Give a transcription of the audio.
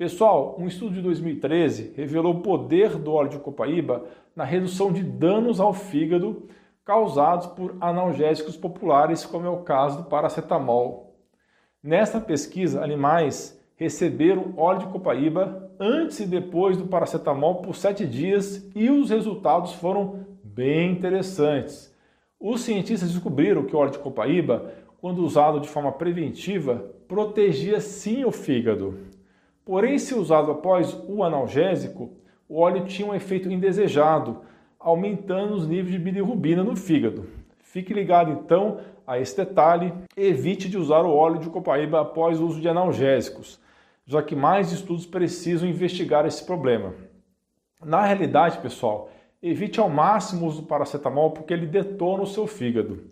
Pessoal, um estudo de 2013 revelou o poder do óleo de copaíba na redução de danos ao fígado causados por analgésicos populares, como é o caso do paracetamol. Nesta pesquisa, animais receberam óleo de copaíba antes e depois do paracetamol por sete dias e os resultados foram bem interessantes. Os cientistas descobriram que o óleo de copaíba, quando usado de forma preventiva, protegia sim o fígado. Porém, se usado após o analgésico, o óleo tinha um efeito indesejado, aumentando os níveis de bilirrubina no fígado. Fique ligado então a esse detalhe, evite de usar o óleo de copaíba após o uso de analgésicos já que mais estudos precisam investigar esse problema. Na realidade, pessoal, evite ao máximo o uso do paracetamol porque ele detona o seu fígado.